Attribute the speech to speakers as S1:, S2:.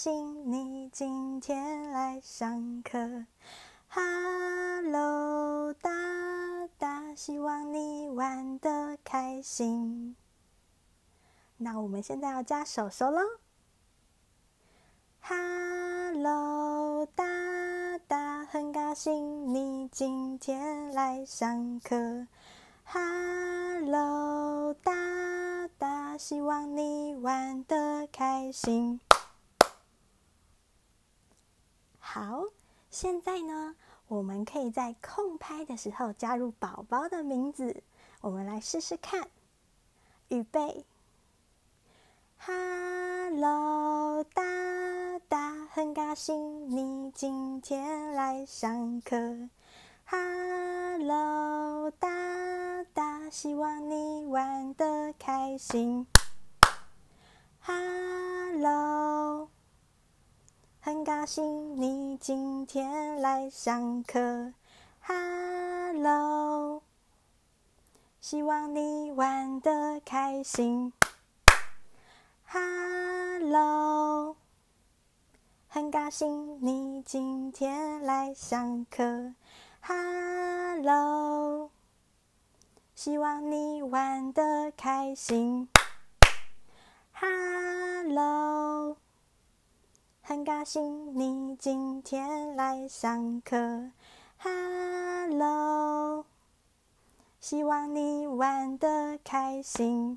S1: 兴你今天来上课。Hello，大大，希望你玩的开心。那我们现在要加手手喽。Hello，大大，很高兴你今天来上课。Hello，大大，希望你玩的开心。好，现在呢，我们可以在空拍的时候加入宝宝的名字，我们来试试看。预备，Hello，大大，很高兴你今天来上课。Hello，大大，希望你玩的开心。哈高兴你今天来上课。Hello，希望你玩的开心。Hello，很高兴你今天来上课。Hello，希望你玩的开心。很高兴你今天来上课。Hello，希望你玩得开心。